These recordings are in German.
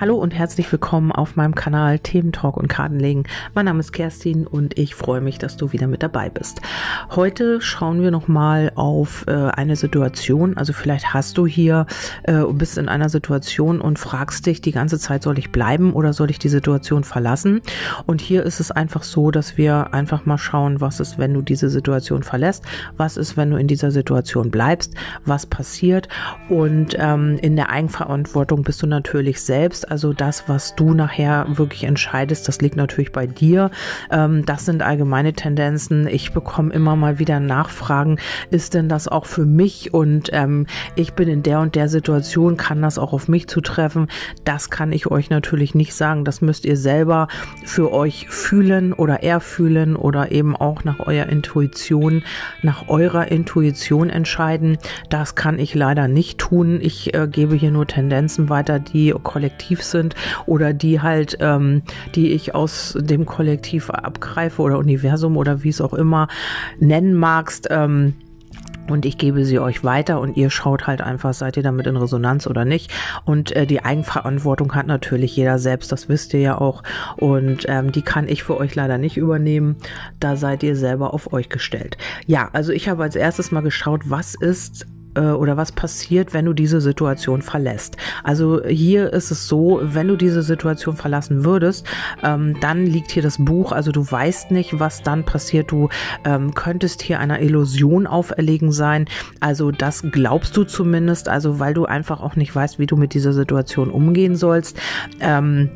Hallo und herzlich willkommen auf meinem Kanal Thementalk und Kartenlegen. Mein Name ist Kerstin und ich freue mich, dass du wieder mit dabei bist. Heute schauen wir nochmal auf äh, eine Situation. Also vielleicht hast du hier, äh, bist in einer Situation und fragst dich die ganze Zeit, soll ich bleiben oder soll ich die Situation verlassen? Und hier ist es einfach so, dass wir einfach mal schauen, was ist, wenn du diese Situation verlässt, was ist, wenn du in dieser Situation bleibst, was passiert. Und ähm, in der Eigenverantwortung bist du natürlich selbst also das, was du nachher wirklich entscheidest, das liegt natürlich bei dir. Ähm, das sind allgemeine Tendenzen. Ich bekomme immer mal wieder Nachfragen, ist denn das auch für mich? Und ähm, ich bin in der und der Situation, kann das auch auf mich zutreffen? Das kann ich euch natürlich nicht sagen. Das müsst ihr selber für euch fühlen oder erfühlen oder eben auch nach eurer Intuition, nach eurer Intuition entscheiden. Das kann ich leider nicht tun. Ich äh, gebe hier nur Tendenzen weiter, die kollektiv Kollektiv sind oder die halt, ähm, die ich aus dem Kollektiv abgreife oder Universum oder wie es auch immer nennen magst. Ähm, und ich gebe sie euch weiter und ihr schaut halt einfach, seid ihr damit in Resonanz oder nicht. Und äh, die Eigenverantwortung hat natürlich jeder selbst, das wisst ihr ja auch. Und ähm, die kann ich für euch leider nicht übernehmen. Da seid ihr selber auf euch gestellt. Ja, also ich habe als erstes mal geschaut, was ist äh, oder was passiert, wenn du diese Situation verlässt. Also hier ist es so, wenn du diese Situation verlassen würdest, ähm, dann liegt hier das Buch, also du weißt nicht, was dann passiert. Du ähm, könntest hier einer Illusion auferlegen sein. Also das glaubst du zumindest, also weil du einfach auch nicht weißt, wie du mit dieser Situation umgehen sollst. Ähm,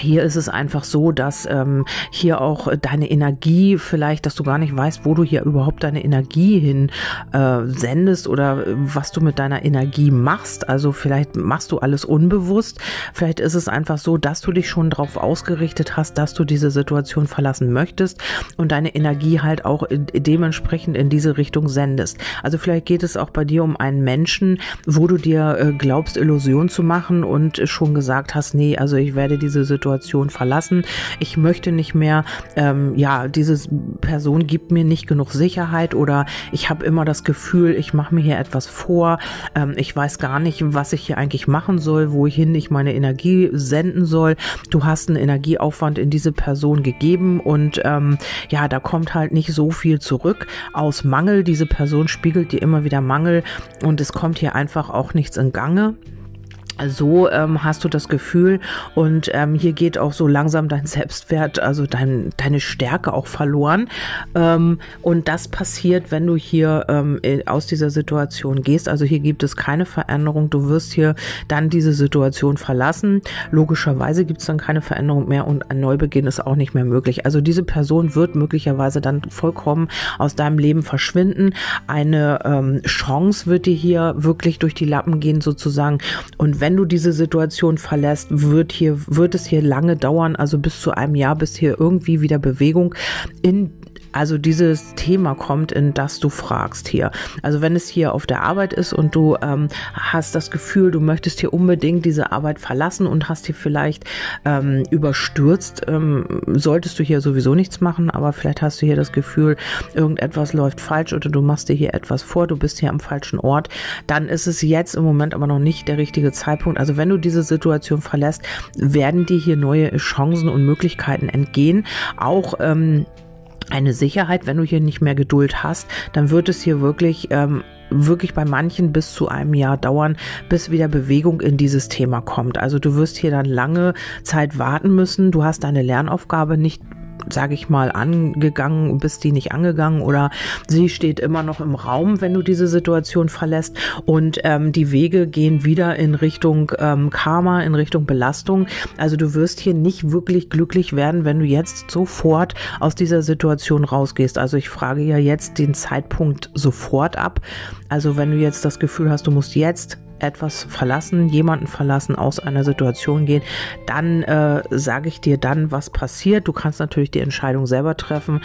hier ist es einfach so, dass ähm, hier auch deine Energie vielleicht, dass du gar nicht weißt, wo du hier überhaupt deine Energie hin äh, sendest oder was du mit deiner Energie machst. Also vielleicht machst du alles unbewusst. Vielleicht ist es einfach so, dass du dich schon darauf ausgerichtet hast, dass du diese Situation verlassen möchtest und deine Energie halt auch dementsprechend in diese Richtung sendest. Also vielleicht geht es auch bei dir um einen Menschen, wo du dir äh, glaubst, Illusion zu machen und schon gesagt hast, nee, also ich werde diese Situation Situation verlassen. Ich möchte nicht mehr, ähm, ja, diese Person gibt mir nicht genug Sicherheit oder ich habe immer das Gefühl, ich mache mir hier etwas vor. Ähm, ich weiß gar nicht, was ich hier eigentlich machen soll, wohin ich meine Energie senden soll. Du hast einen Energieaufwand in diese Person gegeben und ähm, ja, da kommt halt nicht so viel zurück aus Mangel. Diese Person spiegelt dir immer wieder Mangel und es kommt hier einfach auch nichts in Gange so ähm, hast du das Gefühl und ähm, hier geht auch so langsam dein Selbstwert, also dein, deine Stärke auch verloren. Ähm, und das passiert, wenn du hier ähm, aus dieser Situation gehst. Also hier gibt es keine Veränderung. Du wirst hier dann diese Situation verlassen. Logischerweise gibt es dann keine Veränderung mehr und ein Neubeginn ist auch nicht mehr möglich. Also diese Person wird möglicherweise dann vollkommen aus deinem Leben verschwinden. Eine ähm, Chance wird dir hier wirklich durch die Lappen gehen sozusagen. Und wenn wenn du diese Situation verlässt, wird hier, wird es hier lange dauern, also bis zu einem Jahr, bis hier irgendwie wieder Bewegung in also dieses Thema kommt, in das du fragst hier. Also wenn es hier auf der Arbeit ist und du ähm, hast das Gefühl, du möchtest hier unbedingt diese Arbeit verlassen und hast hier vielleicht ähm, überstürzt, ähm, solltest du hier sowieso nichts machen, aber vielleicht hast du hier das Gefühl, irgendetwas läuft falsch oder du machst dir hier etwas vor, du bist hier am falschen Ort, dann ist es jetzt im Moment aber noch nicht der richtige Zeitpunkt. Also wenn du diese Situation verlässt, werden dir hier neue Chancen und Möglichkeiten entgehen. Auch ähm, eine Sicherheit, wenn du hier nicht mehr Geduld hast, dann wird es hier wirklich ähm, wirklich bei manchen bis zu einem Jahr dauern, bis wieder Bewegung in dieses Thema kommt. Also du wirst hier dann lange Zeit warten müssen. Du hast deine Lernaufgabe nicht sage ich mal, angegangen, bist die nicht angegangen oder sie steht immer noch im Raum, wenn du diese Situation verlässt und ähm, die Wege gehen wieder in Richtung ähm, Karma, in Richtung Belastung. Also du wirst hier nicht wirklich glücklich werden, wenn du jetzt sofort aus dieser Situation rausgehst. Also ich frage ja jetzt den Zeitpunkt sofort ab. Also wenn du jetzt das Gefühl hast, du musst jetzt etwas verlassen, jemanden verlassen, aus einer Situation gehen, dann äh, sage ich dir dann, was passiert. Du kannst natürlich die Entscheidung selber treffen.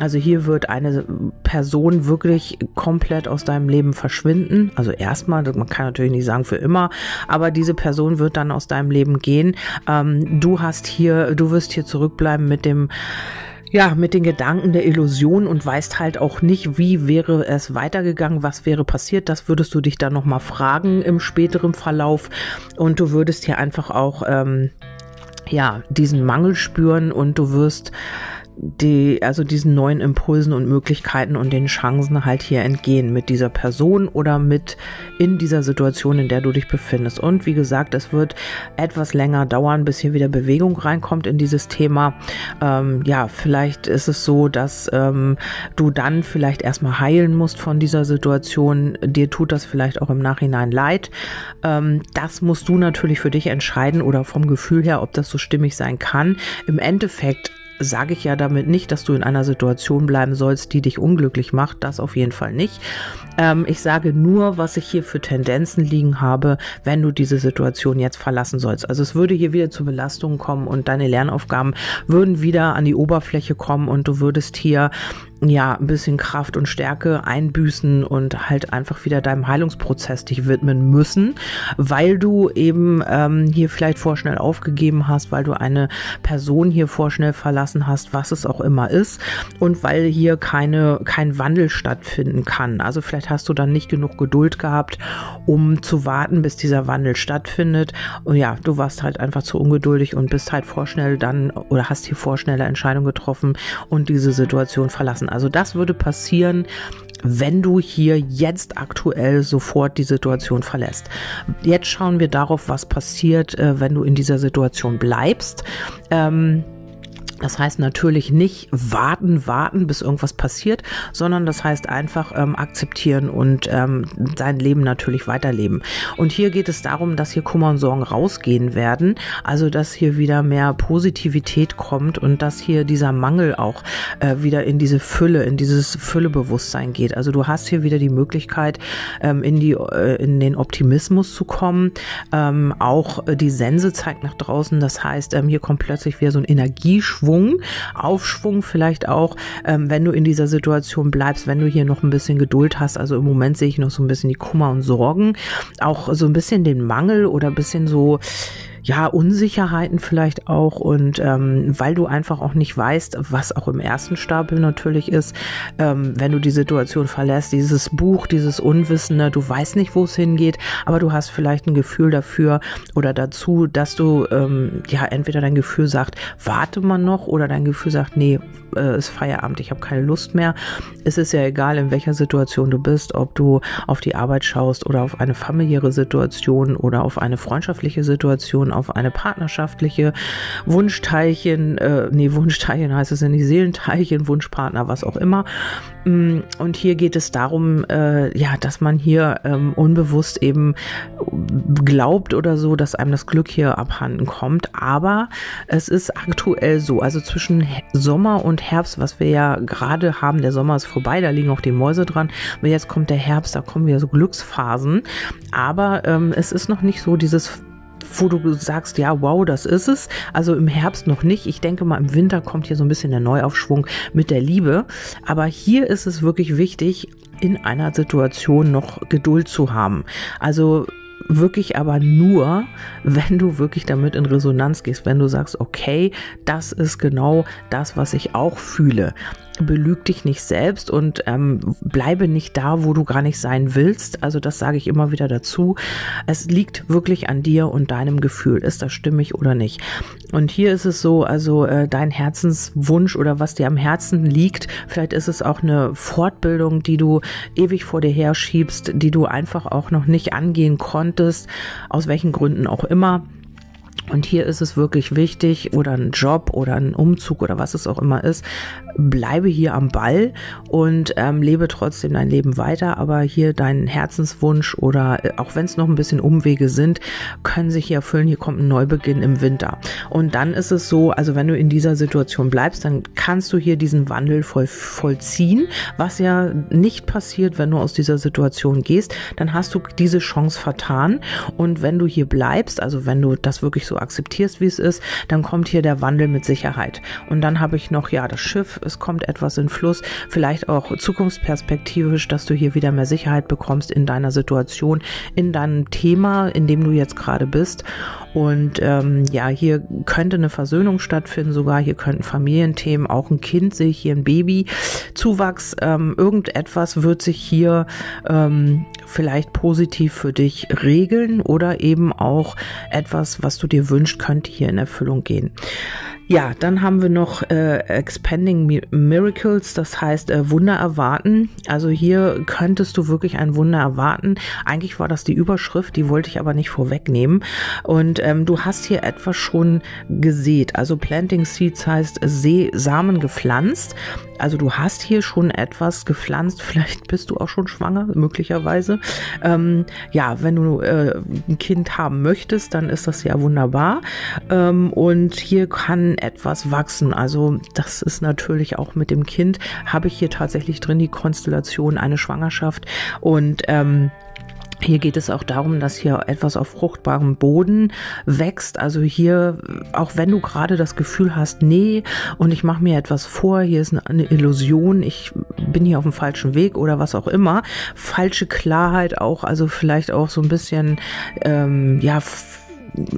Also hier wird eine Person wirklich komplett aus deinem Leben verschwinden. Also erstmal, man kann natürlich nicht sagen für immer, aber diese Person wird dann aus deinem Leben gehen. Ähm, du hast hier, du wirst hier zurückbleiben mit dem ja, mit den Gedanken der Illusion und weißt halt auch nicht, wie wäre es weitergegangen, was wäre passiert. Das würdest du dich dann nochmal fragen im späteren Verlauf. Und du würdest hier einfach auch, ähm, ja, diesen Mangel spüren und du wirst die, also diesen neuen Impulsen und Möglichkeiten und den Chancen halt hier entgehen mit dieser Person oder mit in dieser Situation, in der du dich befindest. Und wie gesagt, es wird etwas länger dauern, bis hier wieder Bewegung reinkommt in dieses Thema. Ähm, ja, vielleicht ist es so, dass ähm, du dann vielleicht erstmal heilen musst von dieser Situation. Dir tut das vielleicht auch im Nachhinein leid. Ähm, das musst du natürlich für dich entscheiden oder vom Gefühl her, ob das so stimmig sein kann. Im Endeffekt sage ich ja damit nicht, dass du in einer Situation bleiben sollst, die dich unglücklich macht. Das auf jeden Fall nicht. Ähm, ich sage nur, was ich hier für Tendenzen liegen habe, wenn du diese Situation jetzt verlassen sollst. Also es würde hier wieder zu Belastungen kommen und deine Lernaufgaben würden wieder an die Oberfläche kommen und du würdest hier ja, ein bisschen Kraft und Stärke einbüßen und halt einfach wieder deinem Heilungsprozess dich widmen müssen, weil du eben ähm, hier vielleicht vorschnell aufgegeben hast, weil du eine Person hier vorschnell verlassen hast, was es auch immer ist und weil hier keine, kein Wandel stattfinden kann. Also vielleicht hast du dann nicht genug Geduld gehabt, um zu warten, bis dieser Wandel stattfindet. Und ja, du warst halt einfach zu ungeduldig und bist halt vorschnell dann oder hast hier vorschnelle Entscheidungen getroffen und diese Situation verlassen lassen. Also das würde passieren, wenn du hier jetzt aktuell sofort die Situation verlässt. Jetzt schauen wir darauf, was passiert, äh, wenn du in dieser Situation bleibst. Ähm, das heißt natürlich nicht warten, warten, bis irgendwas passiert, sondern das heißt einfach ähm, akzeptieren und ähm, sein Leben natürlich weiterleben. Und hier geht es darum, dass hier Kummer und Sorgen rausgehen werden, also dass hier wieder mehr Positivität kommt und dass hier dieser Mangel auch äh, wieder in diese Fülle, in dieses Füllebewusstsein geht. Also du hast hier wieder die Möglichkeit, ähm, in, die, äh, in den Optimismus zu kommen. Ähm, auch die Sense zeigt nach draußen, das heißt, ähm, hier kommt plötzlich wieder so ein Energieschwung Schwung, Aufschwung vielleicht auch, ähm, wenn du in dieser Situation bleibst, wenn du hier noch ein bisschen Geduld hast. Also im Moment sehe ich noch so ein bisschen die Kummer und Sorgen, auch so ein bisschen den Mangel oder ein bisschen so, ja, Unsicherheiten vielleicht auch und ähm, weil du einfach auch nicht weißt, was auch im ersten Stapel natürlich ist, ähm, wenn du die Situation verlässt, dieses Buch, dieses Unwissende, du weißt nicht, wo es hingeht, aber du hast vielleicht ein Gefühl dafür oder dazu, dass du ähm, ja entweder dein Gefühl sagt, warte mal noch oder dein Gefühl sagt, nee, äh, ist Feierabend, ich habe keine Lust mehr. Es ist ja egal, in welcher Situation du bist, ob du auf die Arbeit schaust oder auf eine familiäre Situation oder auf eine freundschaftliche Situation, auf eine partnerschaftliche Wunschteilchen, äh, nee, Wunschteilchen heißt es ja nicht, Seelenteilchen, Wunschpartner, was auch immer. Mm, und hier geht es darum, äh, ja, dass man hier ähm, unbewusst eben glaubt oder so, dass einem das Glück hier abhanden kommt. Aber es ist aktuell so, also zwischen Sommer und Herbst, was wir ja gerade haben, der Sommer ist vorbei, da liegen auch die Mäuse dran. Aber jetzt kommt der Herbst, da kommen wieder so Glücksphasen. Aber ähm, es ist noch nicht so dieses wo du sagst, ja, wow, das ist es. Also im Herbst noch nicht. Ich denke mal, im Winter kommt hier so ein bisschen der Neuaufschwung mit der Liebe. Aber hier ist es wirklich wichtig, in einer Situation noch Geduld zu haben. Also wirklich aber nur, wenn du wirklich damit in Resonanz gehst, wenn du sagst, okay, das ist genau das, was ich auch fühle belüg dich nicht selbst und ähm, bleibe nicht da, wo du gar nicht sein willst. Also das sage ich immer wieder dazu. Es liegt wirklich an dir und deinem Gefühl. Ist das stimmig oder nicht? Und hier ist es so, also äh, dein Herzenswunsch oder was dir am Herzen liegt, vielleicht ist es auch eine Fortbildung, die du ewig vor dir herschiebst, die du einfach auch noch nicht angehen konntest, aus welchen Gründen auch immer. Und hier ist es wirklich wichtig, oder ein Job oder ein Umzug oder was es auch immer ist, bleibe hier am Ball und ähm, lebe trotzdem dein Leben weiter. Aber hier dein Herzenswunsch oder äh, auch wenn es noch ein bisschen Umwege sind, können sich hier erfüllen. Hier kommt ein Neubeginn im Winter. Und dann ist es so, also wenn du in dieser Situation bleibst, dann kannst du hier diesen Wandel voll, vollziehen, was ja nicht passiert, wenn du aus dieser Situation gehst. Dann hast du diese Chance vertan. Und wenn du hier bleibst, also wenn du das wirklich so akzeptierst, wie es ist, dann kommt hier der Wandel mit Sicherheit. Und dann habe ich noch, ja, das Schiff, es kommt etwas in Fluss, vielleicht auch zukunftsperspektivisch, dass du hier wieder mehr Sicherheit bekommst in deiner Situation, in deinem Thema, in dem du jetzt gerade bist. Und ähm, ja, hier könnte eine Versöhnung stattfinden, sogar hier könnten Familienthemen, auch ein Kind sehe ich hier, ein Baby, Zuwachs, ähm, irgendetwas wird sich hier ähm, vielleicht positiv für dich regeln oder eben auch etwas, was du dir wünschst, könnte hier in Erfüllung gehen. Ja, dann haben wir noch äh, Expanding Miracles, das heißt äh, Wunder erwarten. Also hier könntest du wirklich ein Wunder erwarten. Eigentlich war das die Überschrift, die wollte ich aber nicht vorwegnehmen. Und ähm, du hast hier etwas schon gesät. Also Planting Seeds heißt See Samen gepflanzt. Also du hast hier schon etwas gepflanzt. Vielleicht bist du auch schon schwanger, möglicherweise. Ähm, ja, wenn du äh, ein Kind haben möchtest, dann ist das ja wunderbar. Ähm, und hier kann etwas wachsen. Also das ist natürlich auch mit dem Kind, habe ich hier tatsächlich drin die Konstellation eine Schwangerschaft und ähm, hier geht es auch darum, dass hier etwas auf fruchtbarem Boden wächst. Also hier, auch wenn du gerade das Gefühl hast, nee, und ich mache mir etwas vor, hier ist eine Illusion, ich bin hier auf dem falschen Weg oder was auch immer. Falsche Klarheit auch, also vielleicht auch so ein bisschen, ähm, ja,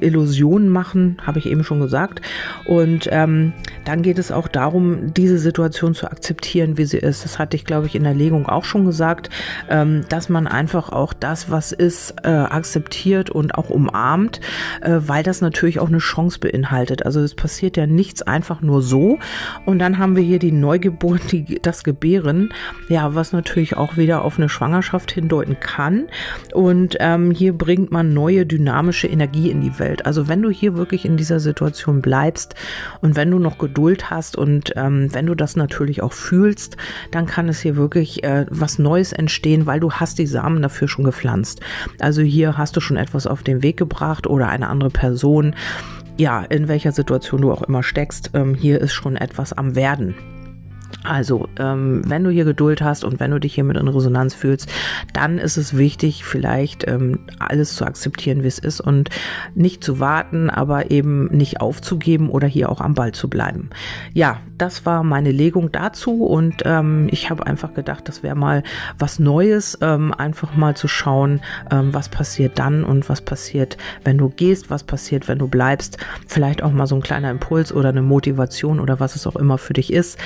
Illusionen machen, habe ich eben schon gesagt. Und ähm, dann geht es auch darum, diese Situation zu akzeptieren, wie sie ist. Das hatte ich, glaube ich, in der Legung auch schon gesagt, ähm, dass man einfach auch das, was ist, äh, akzeptiert und auch umarmt, äh, weil das natürlich auch eine Chance beinhaltet. Also es passiert ja nichts einfach nur so. Und dann haben wir hier die Neugeburt, die, das Gebären, ja, was natürlich auch wieder auf eine Schwangerschaft hindeuten kann. Und ähm, hier bringt man neue dynamische Energie in die die Welt. Also wenn du hier wirklich in dieser Situation bleibst und wenn du noch Geduld hast und ähm, wenn du das natürlich auch fühlst, dann kann es hier wirklich äh, was Neues entstehen, weil du hast die Samen dafür schon gepflanzt. Also hier hast du schon etwas auf den Weg gebracht oder eine andere Person. Ja, in welcher Situation du auch immer steckst, ähm, hier ist schon etwas am Werden. Also, ähm, wenn du hier Geduld hast und wenn du dich hier mit in Resonanz fühlst, dann ist es wichtig, vielleicht ähm, alles zu akzeptieren, wie es ist und nicht zu warten, aber eben nicht aufzugeben oder hier auch am Ball zu bleiben. Ja, das war meine Legung dazu und ähm, ich habe einfach gedacht, das wäre mal was Neues, ähm, einfach mal zu schauen, ähm, was passiert dann und was passiert, wenn du gehst, was passiert, wenn du bleibst. Vielleicht auch mal so ein kleiner Impuls oder eine Motivation oder was es auch immer für dich ist.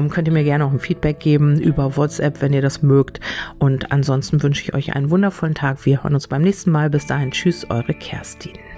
Ähm, könnt ihr mir gerne auch ein Feedback geben über WhatsApp, wenn ihr das mögt. Und ansonsten wünsche ich euch einen wundervollen Tag. Wir hören uns beim nächsten Mal. Bis dahin, tschüss, eure Kerstin.